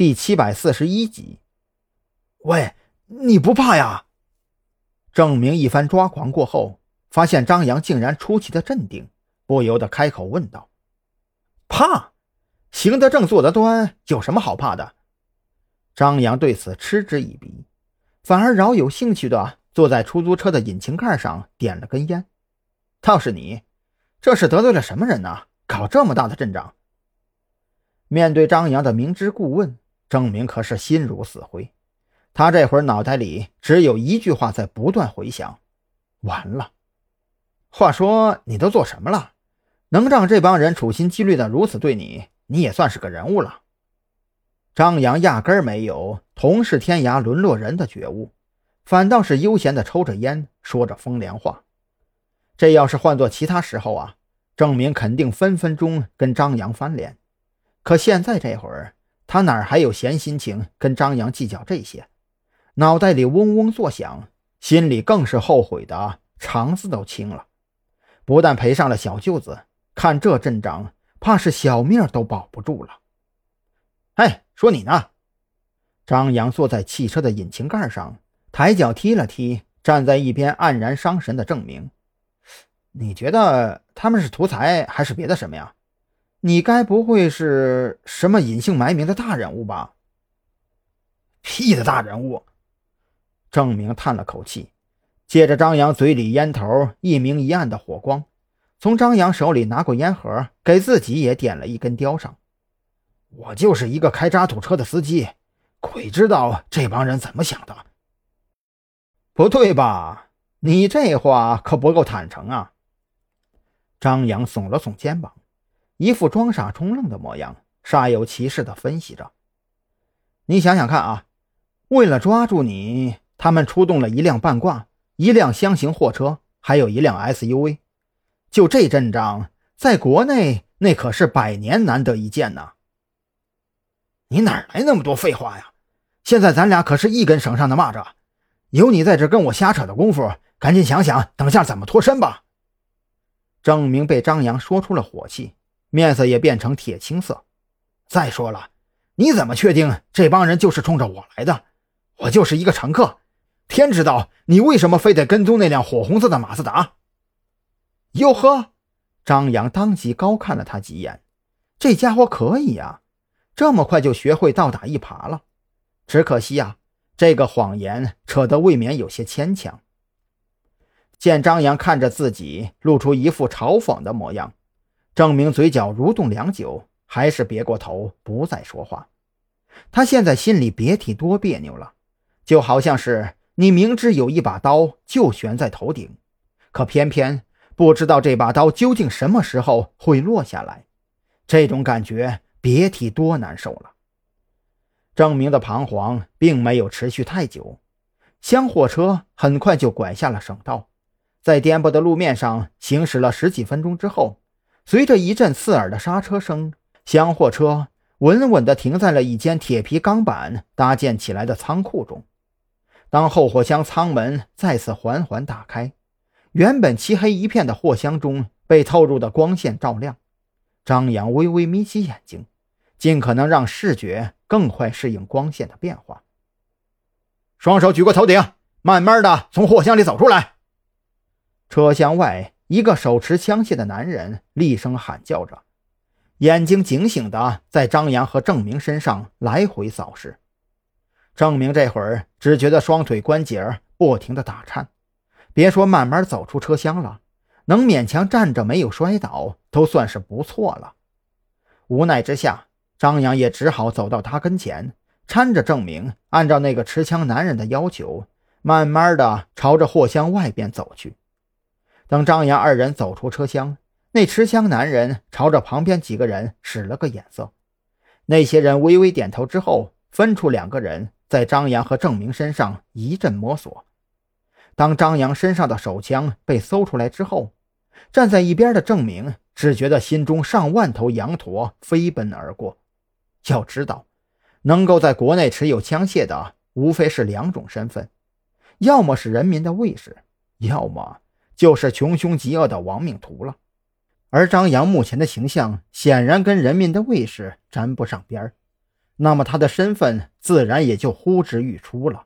第七百四十一集。喂，你不怕呀？郑明一番抓狂过后，发现张扬竟然出奇的镇定，不由得开口问道：“怕？行得正，坐得端，有什么好怕的？”张扬对此嗤之以鼻，反而饶有兴趣的坐在出租车的引擎盖上点了根烟。倒是你，这是得罪了什么人呢？搞这么大的阵仗。面对张扬的明知故问，郑明可是心如死灰。他这会儿脑袋里只有一句话在不断回响：完了。话说你都做什么了，能让这帮人处心积虑的如此对你？你也算是个人物了。张扬压根儿没有同是天涯沦落人的觉悟，反倒是悠闲的抽着烟，说着风凉话。这要是换做其他时候啊，郑明肯定分分钟跟张扬翻脸。可现在这会儿，他哪还有闲心情跟张扬计较这些？脑袋里嗡嗡作响，心里更是后悔的肠子都青了。不但赔上了小舅子，看这阵仗，怕是小命都保不住了。哎，说你呢？张扬坐在汽车的引擎盖上，抬脚踢了踢站在一边黯然伤神的郑明。你觉得他们是图财还是别的什么呀？你该不会是什么隐姓埋名的大人物吧？屁的大人物！郑明叹了口气，借着张扬嘴里烟头一明一暗的火光，从张扬手里拿过烟盒，给自己也点了一根叼上。我就是一个开渣土车的司机，鬼知道这帮人怎么想的。不对吧？你这话可不够坦诚啊！张扬耸了耸肩膀，一副装傻充愣的模样，煞有其事地分析着：“你想想看啊，为了抓住你，他们出动了一辆半挂、一辆箱型货车，还有一辆 SUV。就这阵仗，在国内那可是百年难得一见呐！你哪来那么多废话呀？现在咱俩可是一根绳上的蚂蚱，有你在这跟我瞎扯的功夫，赶紧想想等下怎么脱身吧！”郑明被张扬说出了火气，面色也变成铁青色。再说了，你怎么确定这帮人就是冲着我来的？我就是一个乘客，天知道你为什么非得跟踪那辆火红色的马自达？哟呵，张扬当即高看了他几眼，这家伙可以呀，这么快就学会倒打一耙了。只可惜呀，这个谎言扯得未免有些牵强。见张扬看着自己，露出一副嘲讽的模样，郑明嘴角蠕动良久，还是别过头，不再说话。他现在心里别提多别扭了，就好像是你明知有一把刀就悬在头顶，可偏偏不知道这把刀究竟什么时候会落下来，这种感觉别提多难受了。郑明的彷徨并没有持续太久，厢货车很快就拐下了省道。在颠簸的路面上行驶了十几分钟之后，随着一阵刺耳的刹车声，厢货车稳稳地停在了一间铁皮钢板搭建起来的仓库中。当后货箱舱门再次缓缓打开，原本漆黑一片的货箱中被透入的光线照亮。张扬微微眯起眼睛，尽可能让视觉更快适应光线的变化。双手举过头顶，慢慢的从货箱里走出来。车厢外，一个手持枪械的男人厉声喊叫着，眼睛警醒地在张扬和郑明身上来回扫视。郑明这会儿只觉得双腿关节不停地打颤，别说慢慢走出车厢了，能勉强站着没有摔倒都算是不错了。无奈之下，张扬也只好走到他跟前，搀着郑明，按照那个持枪男人的要求，慢慢地朝着货箱外边走去。等张扬二人走出车厢，那持枪男人朝着旁边几个人使了个眼色，那些人微微点头之后，分出两个人在张扬和郑明身上一阵摸索。当张扬身上的手枪被搜出来之后，站在一边的郑明只觉得心中上万头羊驼飞奔而过。要知道，能够在国内持有枪械的，无非是两种身份：要么是人民的卫士，要么……就是穷凶极恶的亡命徒了，而张扬目前的形象显然跟人民的卫士沾不上边那么他的身份自然也就呼之欲出了。